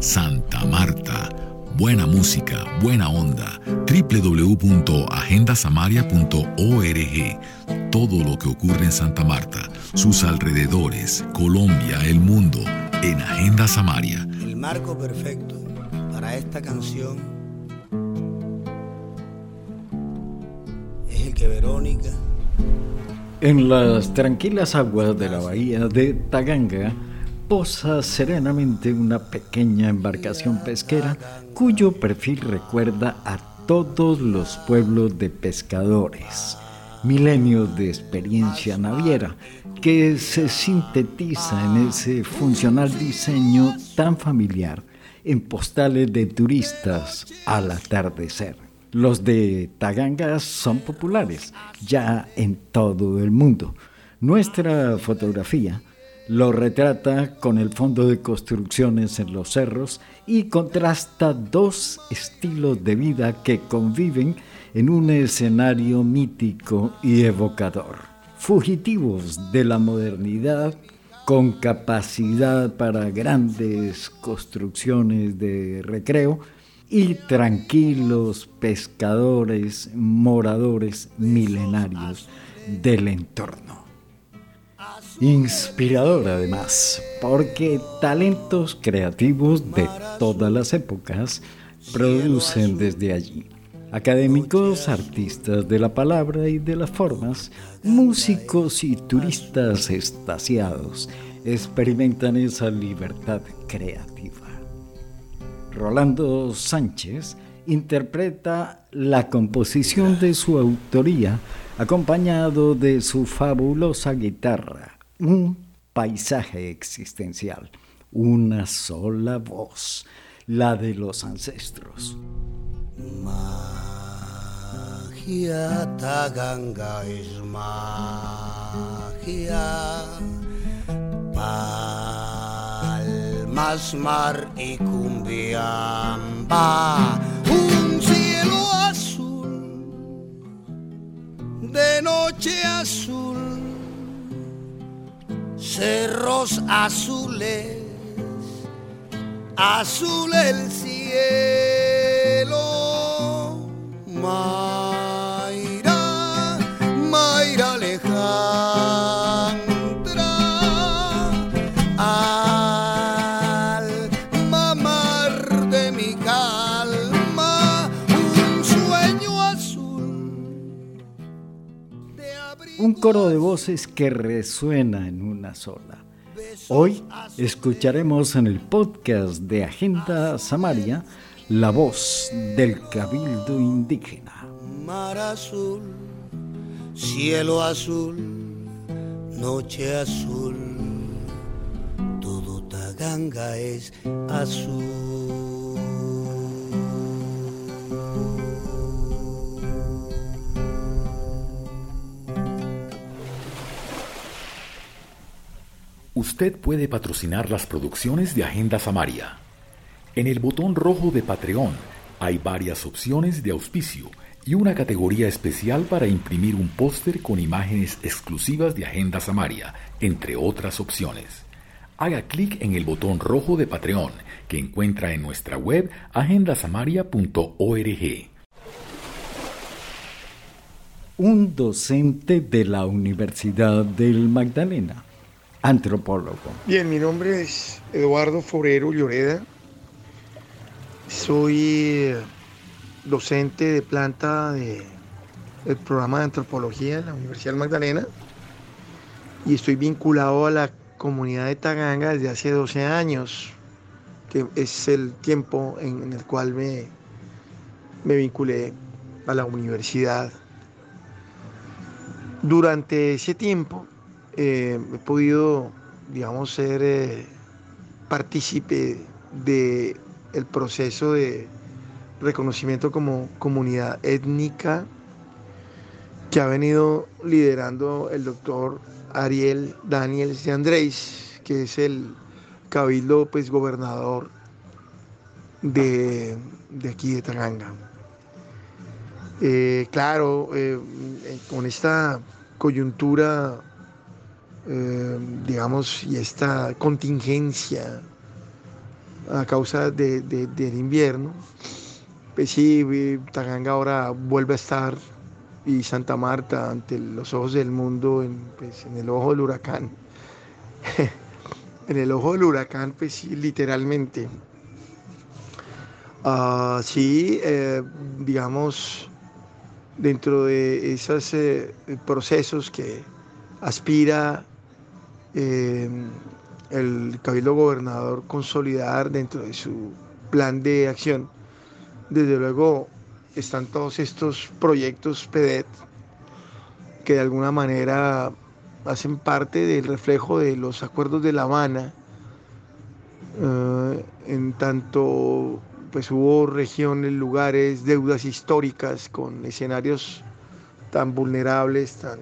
Santa Marta. Buena música, buena onda. www.agendasamaria.org. Todo lo que ocurre en Santa Marta, sus alrededores, Colombia, el mundo, en Agenda Samaria. El marco perfecto para esta canción es el que Verónica. En las tranquilas aguas de la bahía de Taganga, posa serenamente una pequeña embarcación pesquera cuyo perfil recuerda a todos los pueblos de pescadores, milenios de experiencia naviera que se sintetiza en ese funcional diseño tan familiar en postales de turistas al atardecer. Los de Taganga son populares ya en todo el mundo. Nuestra fotografía lo retrata con el fondo de construcciones en los cerros y contrasta dos estilos de vida que conviven en un escenario mítico y evocador. Fugitivos de la modernidad con capacidad para grandes construcciones de recreo y tranquilos pescadores, moradores milenarios del entorno. Inspirador además, porque talentos creativos de todas las épocas producen desde allí. Académicos, artistas de la palabra y de las formas, músicos y turistas estasiados experimentan esa libertad creativa. Rolando Sánchez interpreta la composición de su autoría acompañado de su fabulosa guitarra un paisaje existencial, una sola voz, la de los ancestros. Magia Taganga es magia, palmas, mar y cumbiamba, un cielo azul, de noche azul cerros azules, azul el cielo, coro de voces que resuena en una sola. Hoy escucharemos en el podcast de Agenda Samaria la voz del cabildo indígena. Mar azul, cielo azul, noche azul, todo Taganga es azul. Usted puede patrocinar las producciones de Agenda Samaria. En el botón rojo de Patreon hay varias opciones de auspicio y una categoría especial para imprimir un póster con imágenes exclusivas de Agenda Samaria, entre otras opciones. Haga clic en el botón rojo de Patreon que encuentra en nuestra web agendasamaria.org. Un docente de la Universidad del Magdalena antropólogo. Bien, mi nombre es Eduardo Forero Lloreda. Soy eh, docente de planta del programa de antropología de la Universidad Magdalena y estoy vinculado a la comunidad de Taganga desde hace 12 años, que es el tiempo en, el cual me, me vinculé a la universidad. Durante ese tiempo eh, he podido, digamos, ser eh, partícipe del el proceso de reconocimiento como comunidad étnica que ha venido liderando el doctor Ariel Daniels de Andrés, que es el cabildo pues, gobernador de, aquí de Taranga. Eh, claro, con esta coyuntura eh, digamos, y esta contingencia a causa del invierno, pues sí, Taganga ahora vuelve a estar y Santa Marta ante los ojos del mundo, en, pues, en el ojo del huracán. en el ojo del huracán, pues sí, literalmente. Uh, sí, eh, digamos, dentro de esos eh, procesos que aspira eh, el Cabildo Gobernador consolidar dentro de su plan de acción, desde luego están todos estos proyectos PEDET que de alguna manera hacen parte del reflejo de los acuerdos de La Habana, en tanto pues hubo regiones, lugares, deudas históricas con escenarios tan vulnerables, tan,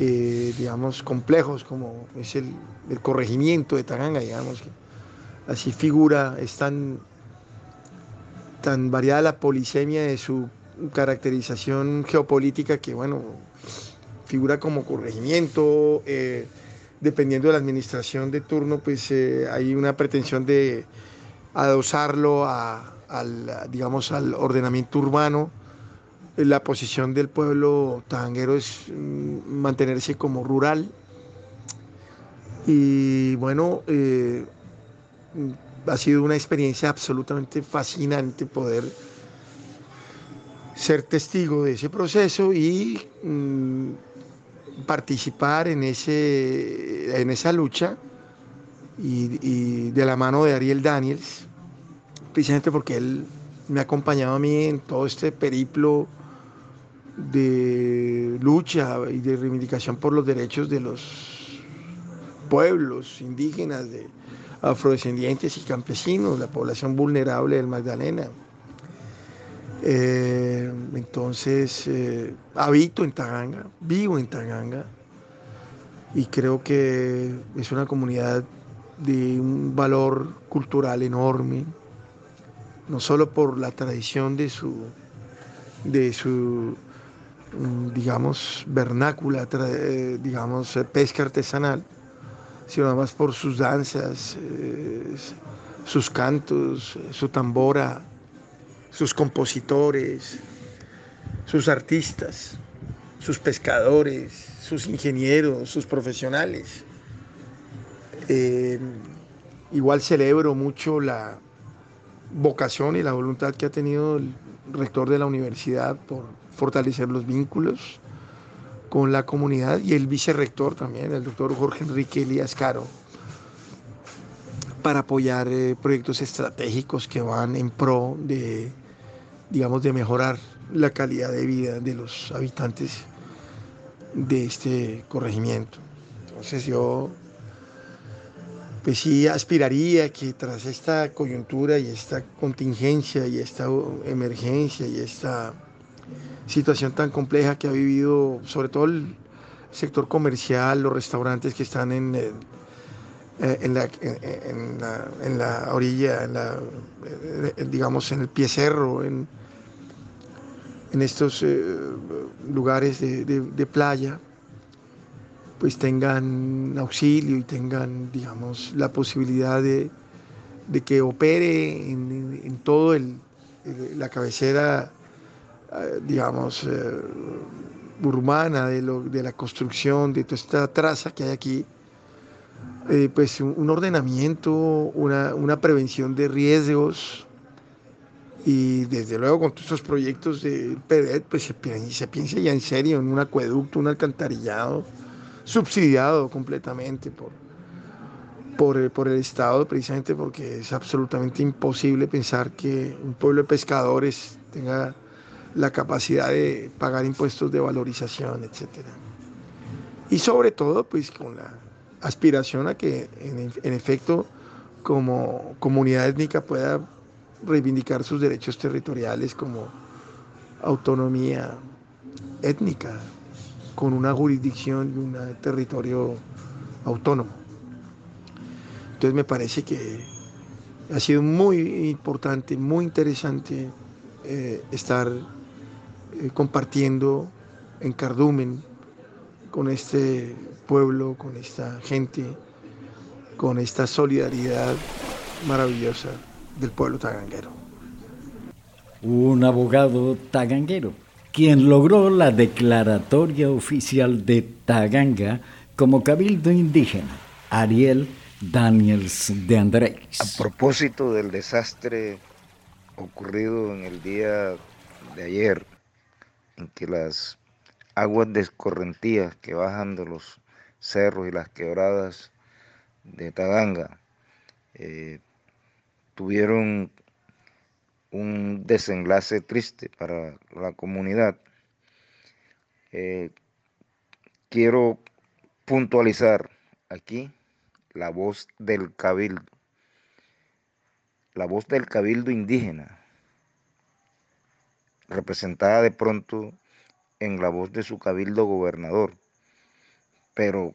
eh, digamos, complejos como es el, corregimiento de Taganga, digamos, que así figura, es tan, variada la polisemia de su caracterización geopolítica que, bueno, figura como corregimiento, eh, dependiendo de la administración de turno, pues eh, hay una pretensión de adosarlo al, digamos, al ordenamiento urbano. La posición del pueblo tanguero es mm, mantenerse como rural. Y bueno, eh, ha sido una experiencia absolutamente fascinante poder ser testigo de ese proceso y mm, participar en, ese, en esa lucha y, de la mano de Ariel Daniels, precisamente porque él me ha acompañado a mí en todo este periplo de lucha y de reivindicación por los derechos de los pueblos indígenas, de afrodescendientes y campesinos, la población vulnerable del Magdalena. Eh, entonces, eh, habito en Taganga, vivo en Taganga y creo que es una comunidad de un valor cultural enorme, no solo por la tradición de su, de su digamos, vernácula, eh, digamos, eh, pesca artesanal, sino además por sus danzas, eh, sus cantos, su tambora, sus compositores, sus artistas, sus pescadores, sus ingenieros, sus profesionales. Igual celebro mucho la vocación y la voluntad que ha tenido el rector de la universidad por fortalecer los vínculos con la comunidad y el vicerrector también, el doctor Jorge Enrique Elías Caro, para apoyar eh, proyectos estratégicos que van en pro de, digamos, de mejorar la calidad de vida de los habitantes de este corregimiento. Entonces yo pues sí aspiraría que tras esta coyuntura y esta contingencia y esta emergencia y esta situación tan compleja que ha vivido sobre todo el sector comercial, los restaurantes que están en, eh, en, la, en, la, orilla, en la, eh, digamos en el pie cerro, en, estos eh, lugares de playa, pues tengan auxilio y tengan, digamos, la posibilidad de, que opere en, todo el, la cabecera, eh, digamos, eh, urbana de, lo, de la construcción, de toda esta traza que hay aquí, eh, pues un, ordenamiento, una, prevención de riesgos, y desde luego con todos estos proyectos de PEDET, pues se, se piensa ya en serio en un acueducto, un alcantarillado, subsidiado completamente por, por, el Estado, precisamente porque es absolutamente imposible pensar que un pueblo de pescadores tenga la capacidad de pagar impuestos de valorización, etc. Y sobre todo, pues con la aspiración a que en, en efecto como comunidad étnica pueda reivindicar sus derechos territoriales como autonomía étnica, con una jurisdicción y un territorio autónomo. Entonces me parece que ha sido muy importante, muy interesante eh, estar eh, compartiendo en Cardumen con este pueblo, con esta gente, con esta solidaridad maravillosa del pueblo taganguero. Un abogado taganguero, quien logró la declaratoria oficial de Taganga como cabildo indígena, Ariel Daniels de Andrés. A propósito del desastre ocurrido en el día de ayer, en que las aguas descorrentías que bajan de los cerros y las quebradas de Taganga eh, tuvieron un desenlace triste para la comunidad. Eh, quiero puntualizar aquí la voz del cabildo, la voz del cabildo indígena, representada de pronto en la voz de su cabildo gobernador. Pero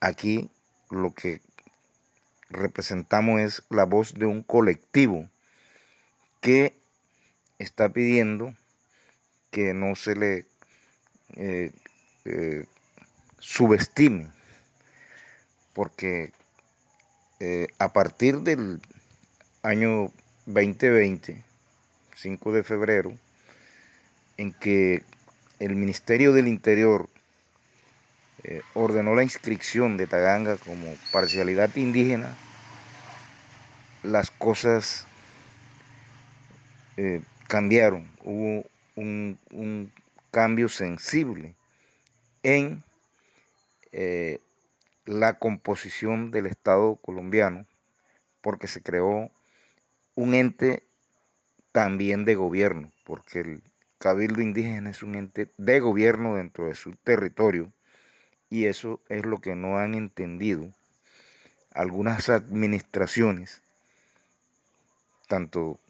aquí lo que representamos es la voz de un colectivo que está pidiendo que no se le eh, eh, subestime, porque eh, a partir del año 2020, 5 de febrero, en que el Ministerio del Interior eh, ordenó la inscripción de Taganga como parcialidad indígena, las cosas eh, cambiaron, hubo un, cambio sensible en eh, la composición del Estado colombiano, porque se creó un ente también de gobierno, porque el Cabildo Indígena es un ente de gobierno dentro de su territorio y eso es lo que no han entendido algunas administraciones, tanto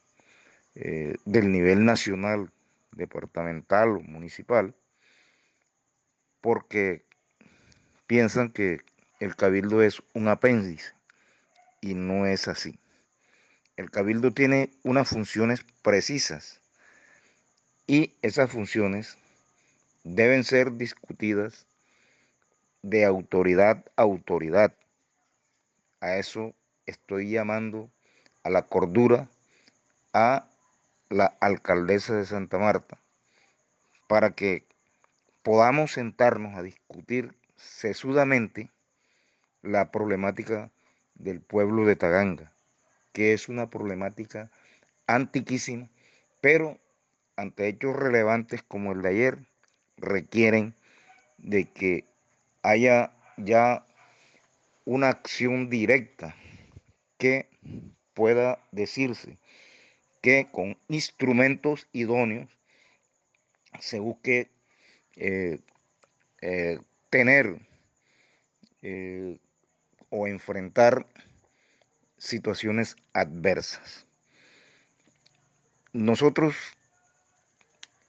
eh, del nivel nacional, departamental o municipal, porque piensan que el cabildo es un apéndice y no es así. El cabildo tiene unas funciones precisas y esas funciones deben ser discutidas de autoridad a autoridad. A eso estoy llamando a la cordura a la alcaldesa de Santa Marta para que podamos sentarnos a discutir sesudamente la problemática del pueblo de Taganga, que es una problemática antiquísima, pero ante hechos relevantes como el de ayer, requieren de que haya ya una acción directa que pueda decirse que con instrumentos idóneos se busque eh, eh, tener eh, o enfrentar situaciones adversas. Nosotros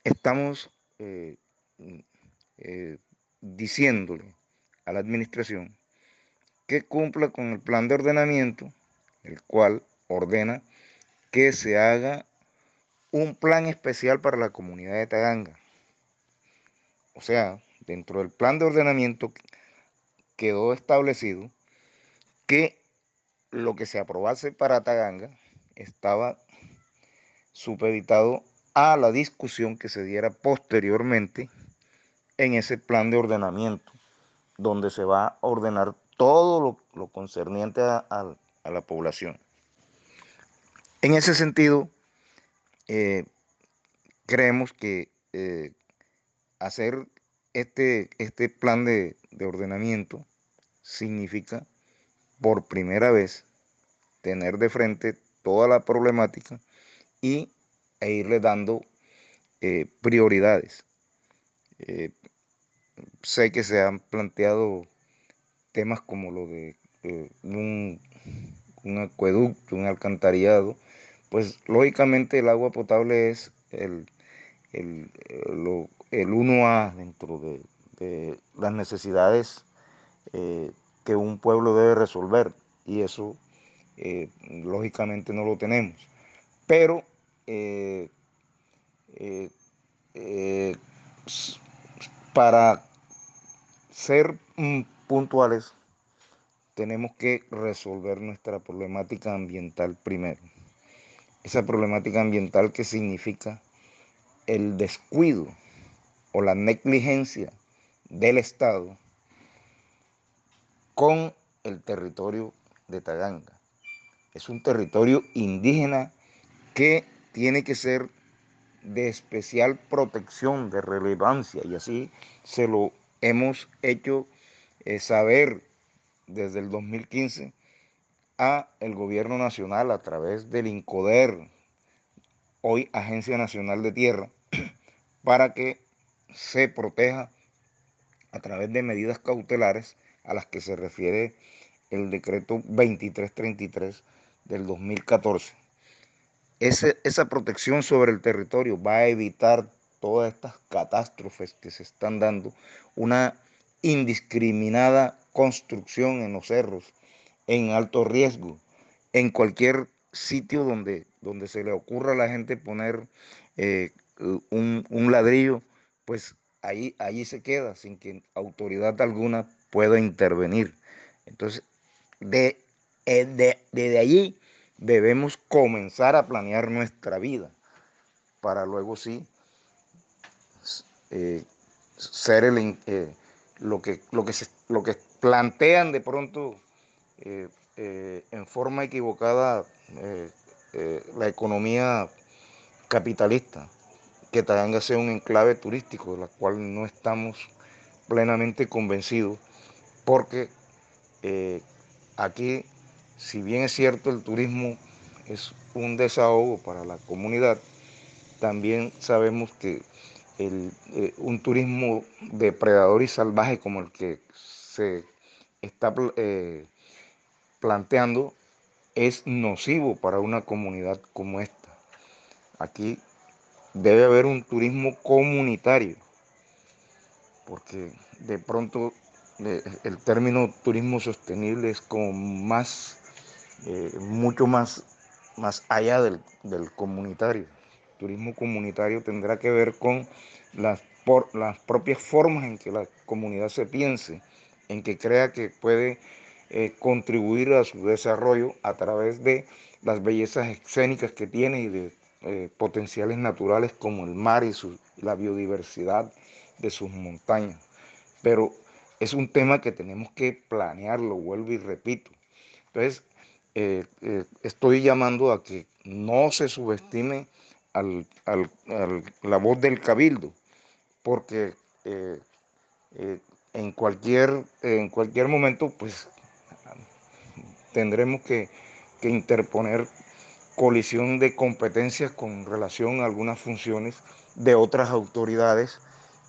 estamos diciéndole a la administración que cumpla con el plan de ordenamiento, el cual ordena que se haga un plan especial para la comunidad de Taganga. O sea, dentro del plan de ordenamiento quedó establecido que lo que se aprobase para Taganga estaba supeditado a la discusión que se diera posteriormente en ese plan de ordenamiento donde se va a ordenar todo lo, concerniente a, la población. En ese sentido, eh, creemos que eh, hacer este, este plan de, ordenamiento significa por primera vez tener de frente toda la problemática y, e irle dando eh, prioridades sé que se han planteado temas como lo de eh, un, acueducto, un alcantarillado, pues lógicamente el agua potable es el, el, 1A dentro de, las necesidades eh, que un pueblo debe resolver y eso eh, lógicamente no lo tenemos. Pero para ser puntuales, tenemos que resolver nuestra problemática ambiental primero. Esa problemática ambiental que significa el descuido o la negligencia del Estado con el territorio de Taganga. Es un territorio indígena que tiene que ser de especial protección, de relevancia, y así se lo hemos hecho eh, saber desde el 2015 a el gobierno nacional a través del INCODER, hoy Agencia Nacional de Tierra, para que se proteja a través de medidas cautelares a las que se refiere el decreto 2333 del 2014. Esa protección sobre el territorio va a evitar todas estas catástrofes que se están dando, una indiscriminada construcción en los cerros, en alto riesgo, en cualquier sitio donde, donde se le ocurra a la gente poner eh, un, un, ladrillo, pues ahí, ahí se queda sin que autoridad alguna pueda intervenir. Entonces, de, eh, de, desde allí debemos comenzar a planear nuestra vida para luego sí eh, ser el, eh, lo, que, lo, que se, lo que plantean de pronto en forma equivocada la economía capitalista, que Taganga sea un enclave turístico, de la cual no estamos plenamente convencidos porque eh, aquí, si bien es cierto, el turismo es un desahogo para la comunidad, también sabemos que eh, un turismo depredador y salvaje como el que se está eh, planteando es nocivo para una comunidad como esta. Aquí debe haber un turismo comunitario, porque de pronto el término turismo sostenible es como más, eh, mucho más, más allá del, comunitario. turismo comunitario tendrá que ver con las, por, las propias formas en que la comunidad se piense, en que crea que puede eh, contribuir a su desarrollo a través de las bellezas escénicas que tiene y de eh, potenciales naturales como el mar y su, la biodiversidad de sus montañas. Pero es un tema que tenemos que planearlo, vuelvo y repito. Entonces, eh, eh, estoy llamando a que no se subestime al, la voz del cabildo, porque eh, en, cualquier, en cualquier momento pues tendremos que, que interponer colisión de competencias con relación a algunas funciones de otras autoridades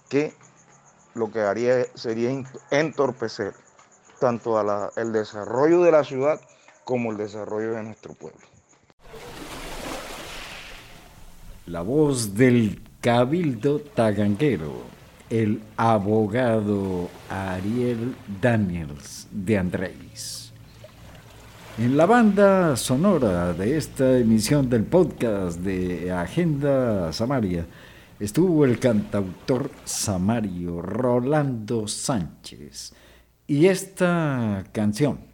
que lo que haría sería entorpecer tanto el desarrollo de la ciudad como el desarrollo de nuestro pueblo. La voz del cabildo taganguero, el abogado Ariel Daniels de Andrés. En la banda sonora de esta emisión del podcast de Agenda Samaria, estuvo el cantautor samario Rolando Sánchez y esta canción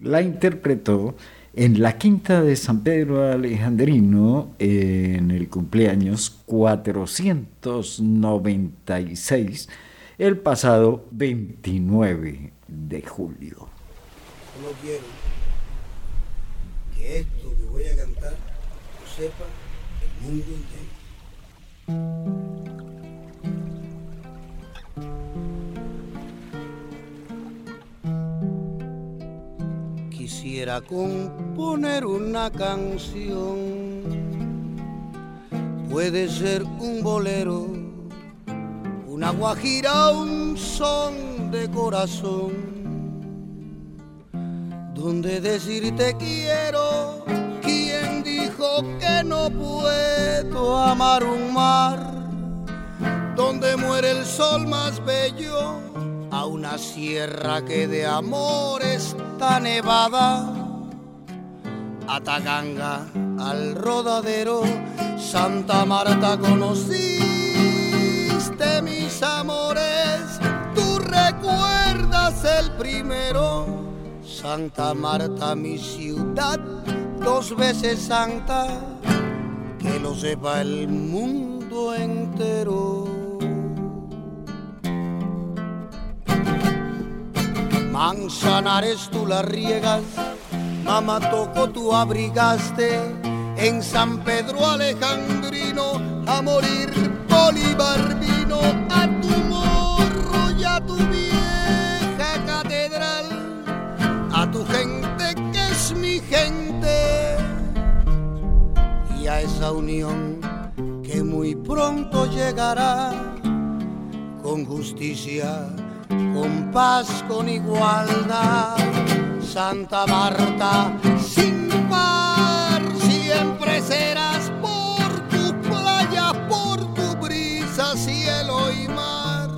la interpretó en la quinta de San Pedro Alejandrino en el cumpleaños 496 el pasado 29 de julio. No quiero que esto que voy a cantar lo sepa el mundo entero. Quisiera componer una canción, puede ser un bolero, una guajira, un son de corazón, donde decirte quiero dijo que no puedo amar un mar donde muere el sol más bello, a una sierra que de amor está nevada, a Taganga, al rodadero, Santa Marta conociste mis amores, tú recuerdas el primero. Santa Marta, mi ciudad, dos veces santa, que lo sepa el mundo entero. Manzanares tú la riegas, mamá toco tú abrigaste, en San Pedro Alejandrino a morir Bolívar vino a tu morro y a tu vieja catedral, a tu gente que es mi gente. Y a esa unión que muy pronto llegará con justicia con paz, con igualdad. Santa Marta, sin par, siempre serás por tu playa, por tu brisa, cielo y mar.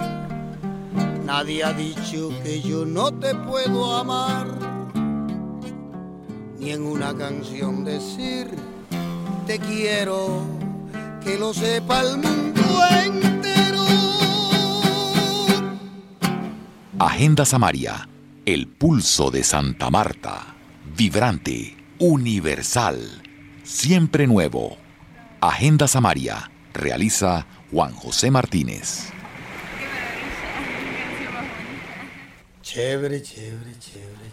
Nadie ha dicho que yo no te puedo amar, ni en una canción decir te quiero, que lo sepa el mundo entero. Agenda Samaria, el pulso de Santa Marta, vibrante, universal, siempre nuevo. Agenda Samaria, realiza Juan José Martínez. Chévere, chévere, chévere, chévere.